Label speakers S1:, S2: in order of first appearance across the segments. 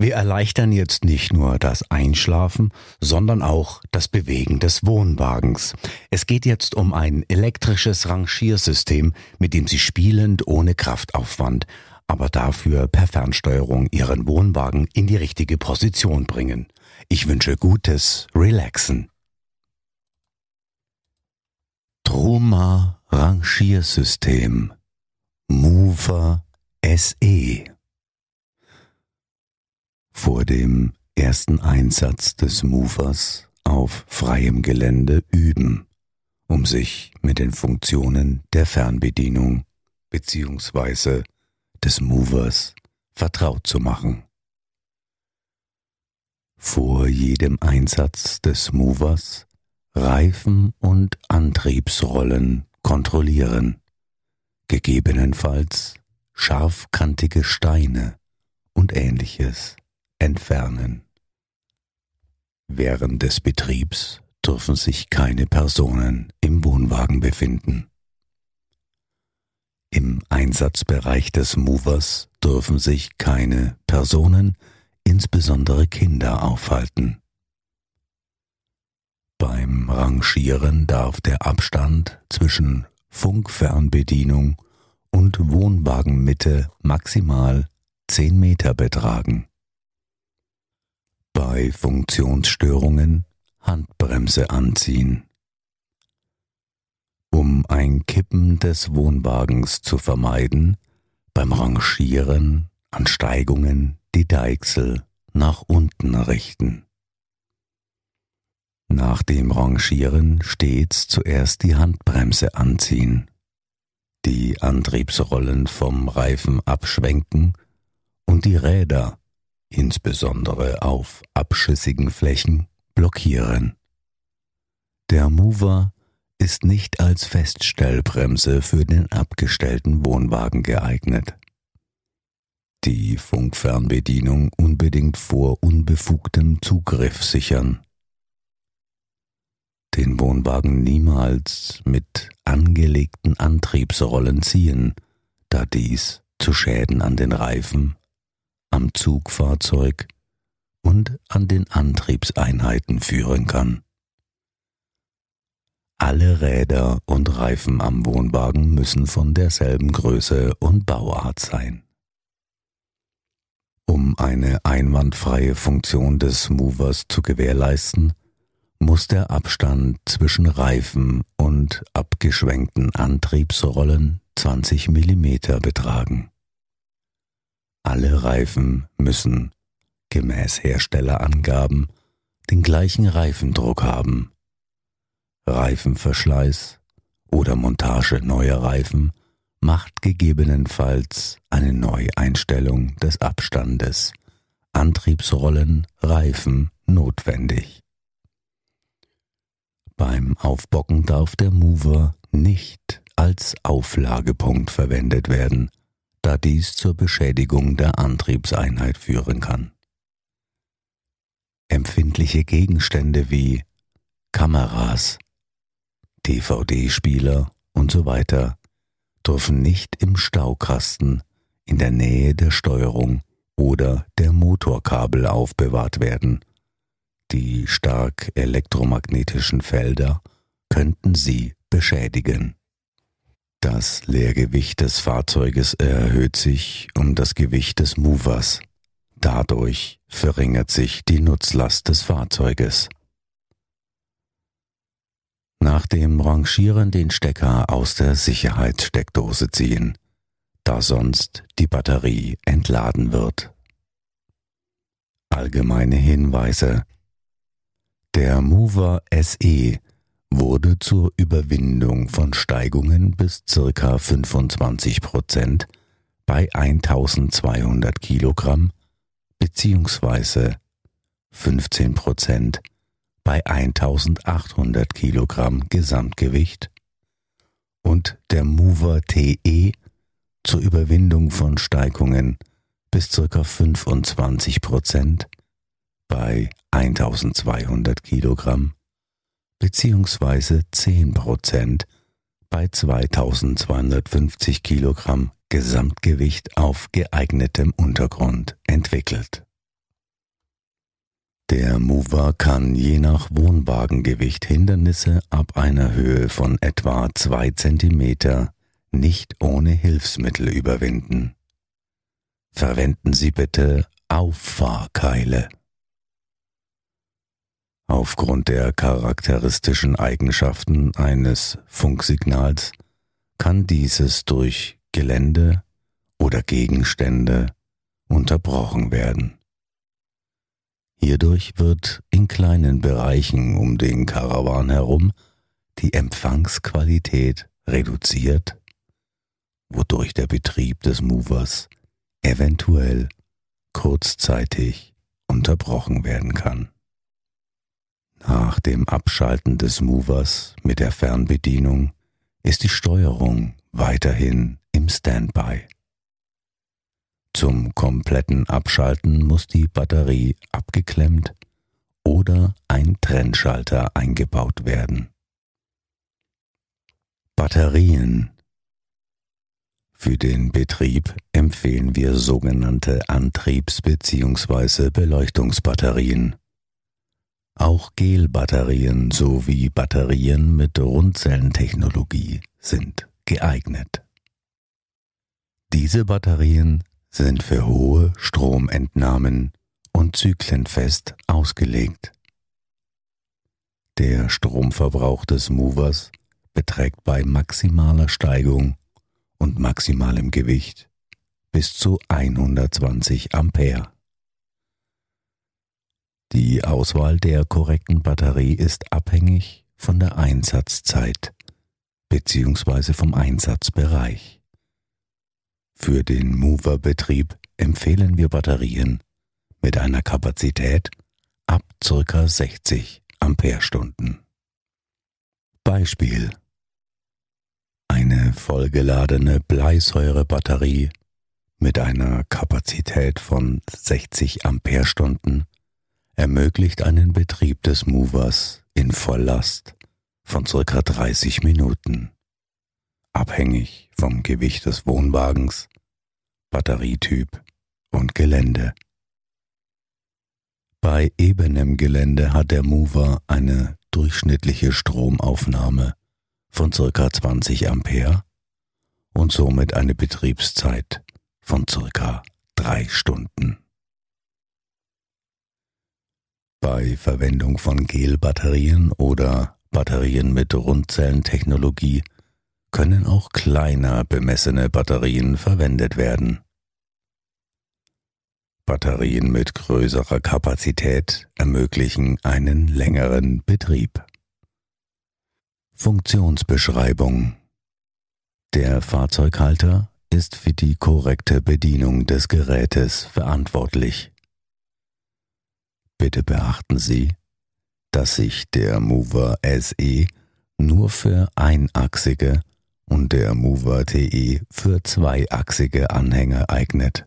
S1: Wir erleichtern jetzt nicht nur das Einschlafen, sondern auch das Bewegen des Wohnwagens. Es geht jetzt um ein elektrisches Rangiersystem, mit dem Sie spielend ohne Kraftaufwand, aber dafür per Fernsteuerung Ihren Wohnwagen in die richtige Position bringen. Ich wünsche gutes Relaxen. Troma Rangiersystem Mover SE vor dem ersten Einsatz des Movers auf freiem Gelände üben, um sich mit den Funktionen der Fernbedienung bzw. des Movers vertraut zu machen. Vor jedem Einsatz des Movers Reifen und Antriebsrollen kontrollieren, gegebenenfalls scharfkantige Steine und ähnliches entfernen. Während des Betriebs dürfen sich keine Personen im Wohnwagen befinden. Im Einsatzbereich des Movers dürfen sich keine Personen, insbesondere Kinder, aufhalten. Beim Rangieren darf der Abstand zwischen Funkfernbedienung und Wohnwagenmitte maximal 10 Meter betragen bei Funktionsstörungen Handbremse anziehen. Um ein Kippen des Wohnwagens zu vermeiden, beim Rangieren an Steigungen die Deichsel nach unten richten. Nach dem Rangieren stets zuerst die Handbremse anziehen, die Antriebsrollen vom Reifen abschwenken und die Räder insbesondere auf abschüssigen Flächen, blockieren. Der Mover ist nicht als Feststellbremse für den abgestellten Wohnwagen geeignet. Die Funkfernbedienung unbedingt vor unbefugtem Zugriff sichern. Den Wohnwagen niemals mit angelegten Antriebsrollen ziehen, da dies zu Schäden an den Reifen, am Zugfahrzeug und an den Antriebseinheiten führen kann. Alle Räder und Reifen am Wohnwagen müssen von derselben Größe und Bauart sein. Um eine einwandfreie Funktion des Movers zu gewährleisten, muss der Abstand zwischen Reifen und abgeschwenkten Antriebsrollen 20 mm betragen. Alle Reifen müssen, gemäß Herstellerangaben, den gleichen Reifendruck haben. Reifenverschleiß oder Montage neuer Reifen macht gegebenenfalls eine Neueinstellung des Abstandes Antriebsrollen, Reifen notwendig. Beim Aufbocken darf der Mover nicht als Auflagepunkt verwendet werden, da dies zur Beschädigung der Antriebseinheit führen kann. Empfindliche Gegenstände wie Kameras, DVD-Spieler und so weiter dürfen nicht im Staukasten in der Nähe der Steuerung oder der Motorkabel aufbewahrt werden. Die stark elektromagnetischen Felder könnten sie beschädigen. Das Leergewicht des Fahrzeuges erhöht sich um das Gewicht des Movers. Dadurch verringert sich die Nutzlast des Fahrzeuges. Nach dem Rangieren den Stecker aus der Sicherheitssteckdose ziehen, da sonst die Batterie entladen wird. Allgemeine Hinweise Der Mover SE wurde zur Überwindung von Steigungen bis ca. 25 Prozent bei 1200 Kilogramm beziehungsweise 15 Prozent bei 1800 Kilogramm Gesamtgewicht und der Mover TE zur Überwindung von Steigungen bis ca. 25 Prozent bei 1200 Kilogramm beziehungsweise 10 Prozent bei 2250 Kilogramm Gesamtgewicht auf geeignetem Untergrund entwickelt. Der Mover kann je nach Wohnwagengewicht Hindernisse ab einer Höhe von etwa 2 cm nicht ohne Hilfsmittel überwinden. Verwenden Sie bitte Auffahrkeile. Aufgrund der charakteristischen Eigenschaften eines Funksignals kann dieses durch Gelände oder Gegenstände unterbrochen werden. Hierdurch wird in kleinen Bereichen um den Karawan herum die Empfangsqualität reduziert, wodurch der Betrieb des Movers eventuell kurzzeitig unterbrochen werden kann. Nach dem Abschalten des Movers mit der Fernbedienung ist die Steuerung weiterhin im Standby. Zum kompletten Abschalten muss die Batterie abgeklemmt oder ein Trennschalter eingebaut werden. Batterien Für den Betrieb empfehlen wir sogenannte Antriebs- bzw. Beleuchtungsbatterien auch Gelbatterien sowie Batterien mit Rundzellentechnologie sind geeignet. Diese Batterien sind für hohe Stromentnahmen und zyklenfest ausgelegt. Der Stromverbrauch des Movers beträgt bei maximaler Steigung und maximalem Gewicht bis zu 120 Ampere. Die Auswahl der korrekten Batterie ist abhängig von der Einsatzzeit bzw. vom Einsatzbereich. Für den Mover-Betrieb empfehlen wir Batterien mit einer Kapazität ab ca. 60 Ampere-Stunden. Beispiel eine vollgeladene Bleisäurebatterie mit einer Kapazität von 60 Ampere-Stunden ermöglicht einen Betrieb des Movers in Volllast von circa 30 Minuten, abhängig vom Gewicht des Wohnwagens, Batterietyp und Gelände. Bei ebenem Gelände hat der Mover eine durchschnittliche Stromaufnahme von circa 20 Ampere und somit eine Betriebszeit von circa drei Stunden. Bei Verwendung von Gelbatterien oder Batterien mit Rundzellentechnologie können auch kleiner bemessene Batterien verwendet werden. Batterien mit größerer Kapazität ermöglichen einen längeren Betrieb. Funktionsbeschreibung Der Fahrzeughalter ist für die korrekte Bedienung des Gerätes verantwortlich. Bitte beachten Sie, dass sich der Mover SE nur für einachsige und der Mover TE für zweiachsige Anhänger eignet.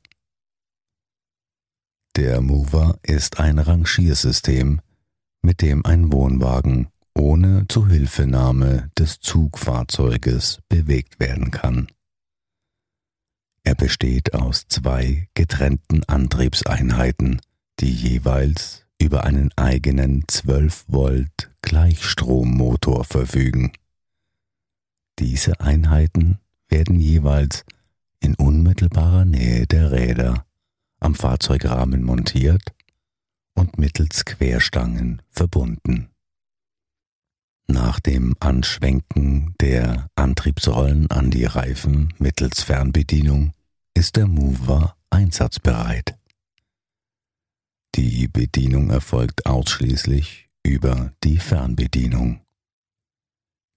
S1: Der Mover ist ein Rangiersystem, mit dem ein Wohnwagen ohne Zuhilfenahme des Zugfahrzeuges bewegt werden kann. Er besteht aus zwei getrennten Antriebseinheiten, die jeweils über einen eigenen 12 Volt Gleichstrommotor verfügen. Diese Einheiten werden jeweils in unmittelbarer Nähe der Räder am Fahrzeugrahmen montiert und mittels Querstangen verbunden. Nach dem Anschwenken der Antriebsrollen an die Reifen mittels Fernbedienung ist der Mover einsatzbereit. Die Bedienung erfolgt ausschließlich über die Fernbedienung.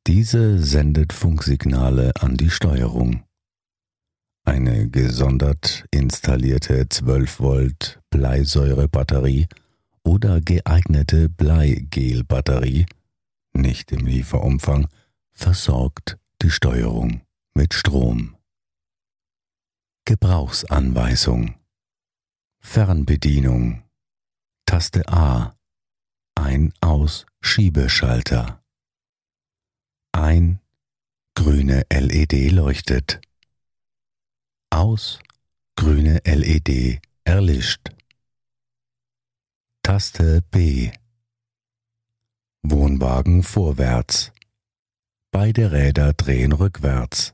S1: Diese sendet Funksignale an die Steuerung. Eine gesondert installierte 12 Volt Bleisäurebatterie oder geeignete Bleigelbatterie, nicht im Lieferumfang, versorgt die Steuerung mit Strom. Gebrauchsanweisung Fernbedienung Taste A Ein-Aus Schiebeschalter Ein grüne LED leuchtet Aus grüne LED erlischt Taste B Wohnwagen vorwärts Beide Räder drehen rückwärts.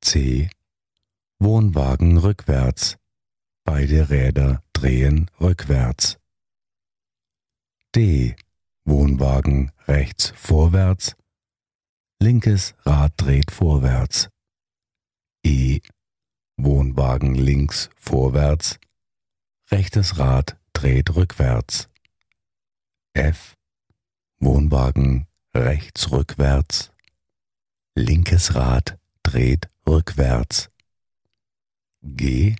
S1: C. Wohnwagen rückwärts. Beide Räder drehen rückwärts. D. Wohnwagen rechts vorwärts. Linkes Rad dreht vorwärts. E. Wohnwagen links vorwärts. Rechtes Rad dreht rückwärts. F. Wohnwagen rechts rückwärts, linkes Rad dreht rückwärts. G,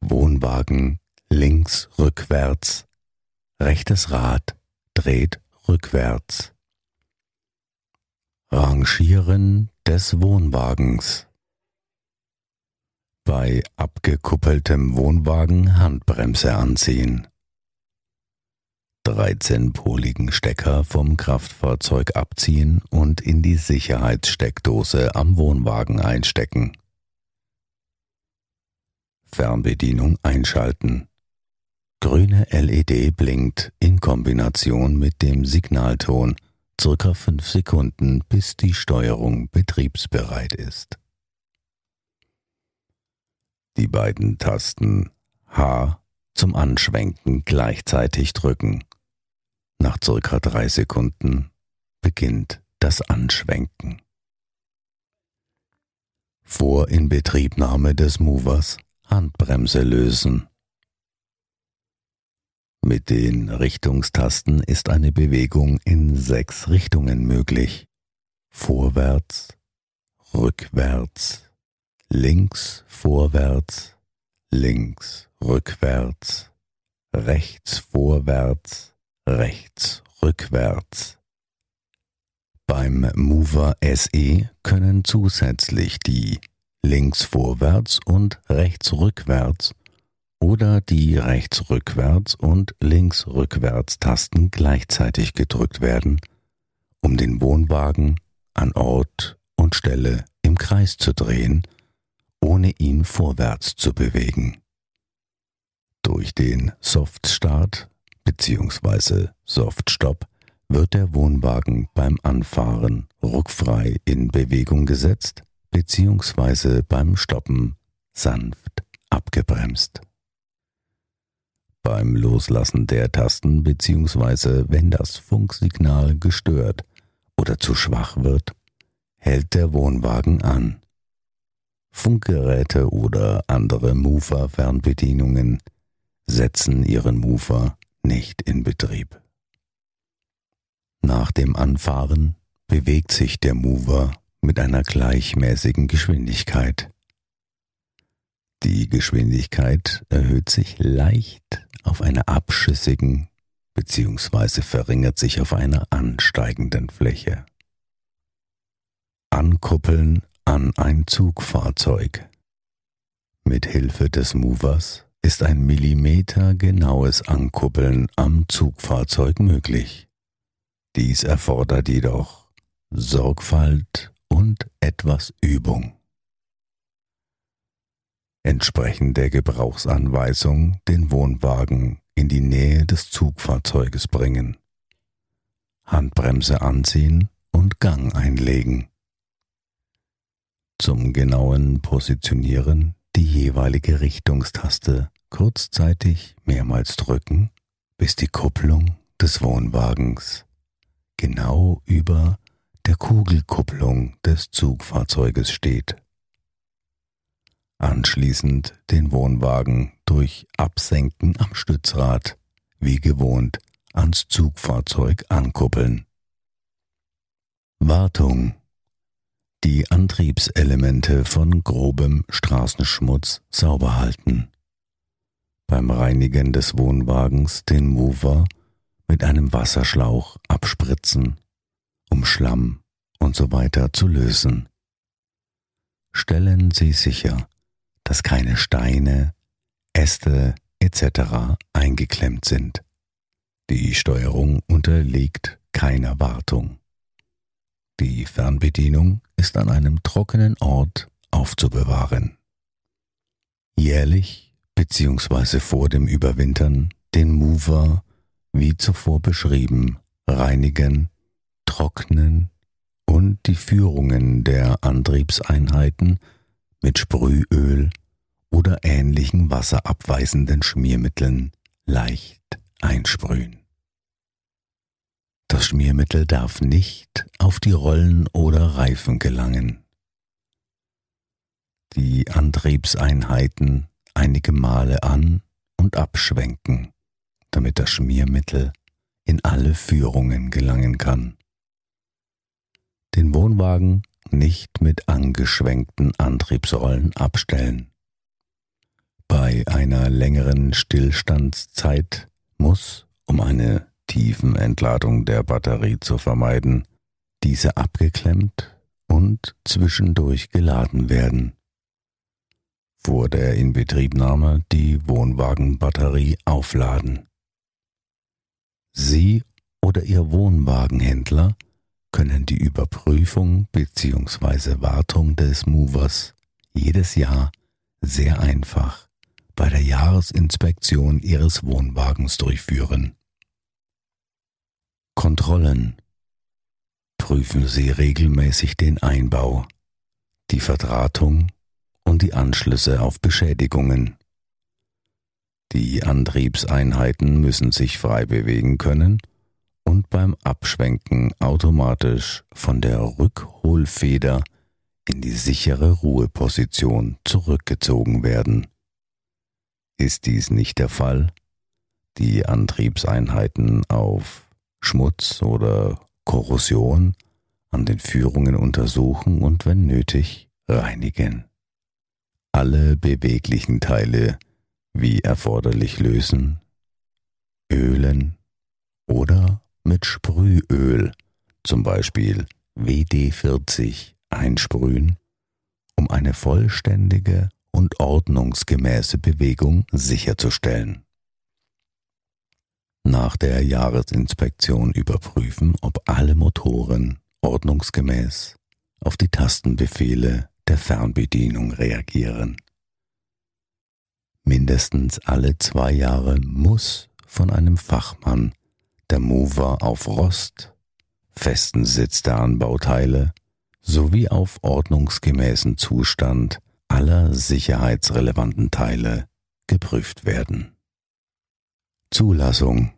S1: Wohnwagen links rückwärts, rechtes Rad dreht rückwärts. Rangieren des Wohnwagens. Bei abgekuppeltem Wohnwagen Handbremse anziehen. 13-poligen Stecker vom Kraftfahrzeug abziehen und in die Sicherheitssteckdose am Wohnwagen einstecken. Fernbedienung einschalten. Grüne LED blinkt in Kombination mit dem Signalton circa 5 Sekunden, bis die Steuerung betriebsbereit ist. Die beiden Tasten H zum Anschwenken gleichzeitig drücken. Nach circa drei Sekunden beginnt das Anschwenken. Vor Inbetriebnahme des Movers Handbremse lösen. Mit den Richtungstasten ist eine Bewegung in sechs Richtungen möglich. Vorwärts, rückwärts, links, vorwärts, links, rückwärts, rechts, vorwärts, rechts rückwärts. Beim Mover SE können zusätzlich die links vorwärts und rechts rückwärts oder die rechts rückwärts und links rückwärts Tasten gleichzeitig gedrückt werden, um den Wohnwagen an Ort und Stelle im Kreis zu drehen, ohne ihn vorwärts zu bewegen. Durch den Softstart bzw. Softstop wird der Wohnwagen beim Anfahren ruckfrei in Bewegung gesetzt bzw. beim Stoppen sanft abgebremst. Beim Loslassen der Tasten bzw. wenn das Funksignal gestört oder zu schwach wird, hält der Wohnwagen an. Funkgeräte oder andere Mover-Fernbedienungen setzen ihren Mover nicht in Betrieb. Nach dem Anfahren bewegt sich der Mover mit einer gleichmäßigen Geschwindigkeit. Die Geschwindigkeit erhöht sich leicht auf einer abschüssigen bzw. verringert sich auf einer ansteigenden Fläche. Ankuppeln an ein Zugfahrzeug. Mit Hilfe des Movers ist ein Millimeter genaues Ankuppeln am Zugfahrzeug möglich. Dies erfordert jedoch Sorgfalt und etwas Übung. Entsprechend der Gebrauchsanweisung den Wohnwagen in die Nähe des Zugfahrzeuges bringen, Handbremse anziehen und Gang einlegen. Zum genauen Positionieren die jeweilige Richtungstaste kurzzeitig mehrmals drücken, bis die Kupplung des Wohnwagens genau über der Kugelkupplung des Zugfahrzeuges steht. Anschließend den Wohnwagen durch Absenken am Stützrad wie gewohnt ans Zugfahrzeug ankuppeln. Wartung die Antriebselemente von grobem Straßenschmutz sauber halten. beim Reinigen des Wohnwagens den Mover mit einem Wasserschlauch abspritzen, um Schlamm und so weiter zu lösen. Stellen Sie sicher, dass keine Steine, Äste etc. eingeklemmt sind. Die Steuerung unterliegt keiner Wartung. Die Fernbedienung ist an einem trockenen Ort aufzubewahren. Jährlich bzw. vor dem Überwintern den Mover, wie zuvor beschrieben, reinigen, trocknen und die Führungen der Antriebseinheiten mit Sprühöl oder ähnlichen wasserabweisenden Schmiermitteln leicht einsprühen. Das Schmiermittel darf nicht auf die Rollen oder Reifen gelangen. Die Antriebseinheiten einige Male an und abschwenken, damit das Schmiermittel in alle Führungen gelangen kann. Den Wohnwagen nicht mit angeschwenkten Antriebsrollen abstellen. Bei einer längeren Stillstandszeit muss, um eine Tiefenentladung der Batterie zu vermeiden, diese abgeklemmt und zwischendurch geladen werden. Vor der Inbetriebnahme die Wohnwagenbatterie aufladen. Sie oder Ihr Wohnwagenhändler können die Überprüfung bzw. Wartung des Movers jedes Jahr sehr einfach bei der Jahresinspektion Ihres Wohnwagens durchführen. Kontrollen. Prüfen Sie regelmäßig den Einbau, die Verdrahtung und die Anschlüsse auf Beschädigungen. Die Antriebseinheiten müssen sich frei bewegen können und beim Abschwenken automatisch von der Rückholfeder in die sichere Ruheposition zurückgezogen werden. Ist dies nicht der Fall, die Antriebseinheiten auf Schmutz oder Korrosion an den Führungen untersuchen und wenn nötig reinigen. Alle beweglichen Teile wie erforderlich lösen, ölen oder mit Sprühöl, zum Beispiel WD40, einsprühen, um eine vollständige und ordnungsgemäße Bewegung sicherzustellen nach der Jahresinspektion überprüfen, ob alle Motoren ordnungsgemäß auf die Tastenbefehle der Fernbedienung reagieren. Mindestens alle zwei Jahre muss von einem Fachmann der Mover auf Rost, festen Sitz der Anbauteile sowie auf ordnungsgemäßen Zustand aller sicherheitsrelevanten Teile geprüft werden. Zulassung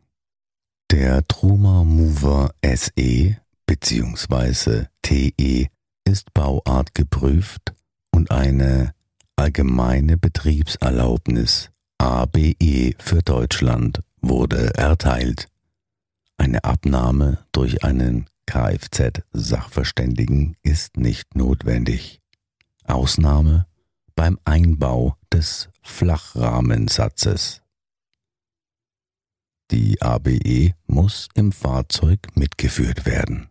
S1: der Truma Mover SE bzw. TE ist bauartgeprüft und eine allgemeine Betriebserlaubnis ABE für Deutschland wurde erteilt. Eine Abnahme durch einen Kfz-Sachverständigen ist nicht notwendig. Ausnahme beim Einbau des Flachrahmensatzes. Die ABE muss im Fahrzeug mitgeführt werden.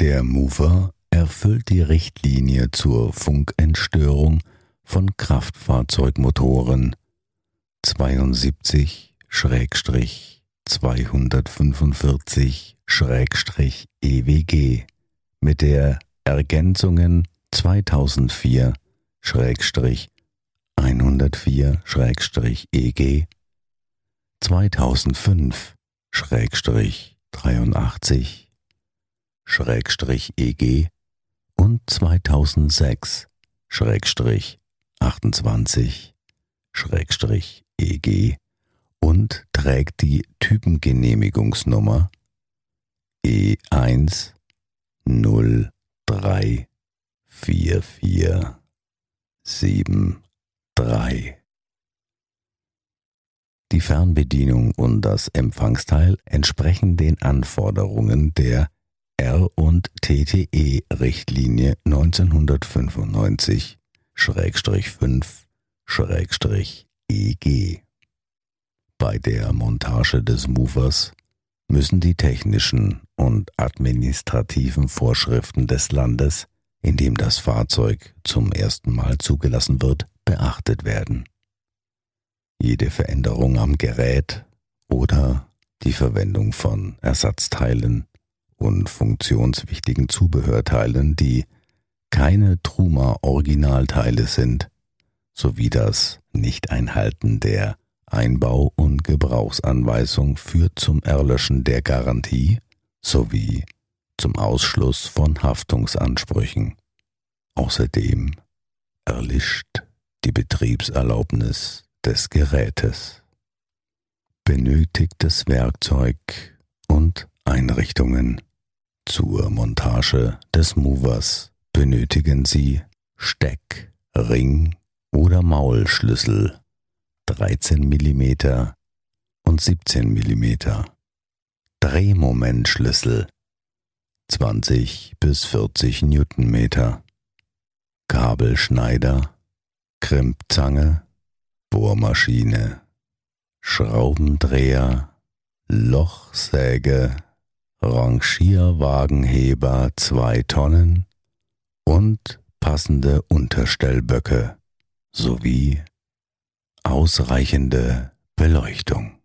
S1: Der Mover erfüllt die Richtlinie zur Funkentstörung von Kraftfahrzeugmotoren 72 245 EWG mit der Ergänzungen 2004 104 EG 2005 Schrägstrich 83 Schrägstrich EG und 2006 Schrägstrich 28 Schrägstrich EG und trägt die Typengenehmigungsnummer E1 034473 die Fernbedienung und das Empfangsteil entsprechen den Anforderungen der R und TTE Richtlinie 1995 5 EG. Bei der Montage des Movers müssen die technischen und administrativen Vorschriften des Landes, in dem das Fahrzeug zum ersten Mal zugelassen wird, beachtet werden. Jede Veränderung am Gerät oder die Verwendung von Ersatzteilen und funktionswichtigen Zubehörteilen, die keine Truma-Originalteile sind, sowie das Nicht-Einhalten der Einbau- und Gebrauchsanweisung führt zum Erlöschen der Garantie sowie zum Ausschluss von Haftungsansprüchen. Außerdem erlischt die Betriebserlaubnis des Gerätes. Benötigtes Werkzeug und Einrichtungen. Zur Montage des Movers benötigen Sie Steck, Ring oder Maulschlüssel 13 mm und 17 mm, Drehmomentschlüssel 20 bis 40 Newtonmeter, Kabelschneider, Krimpzange, Bohrmaschine, Schraubendreher, Lochsäge, Rangierwagenheber 2 Tonnen und passende Unterstellböcke sowie ausreichende Beleuchtung.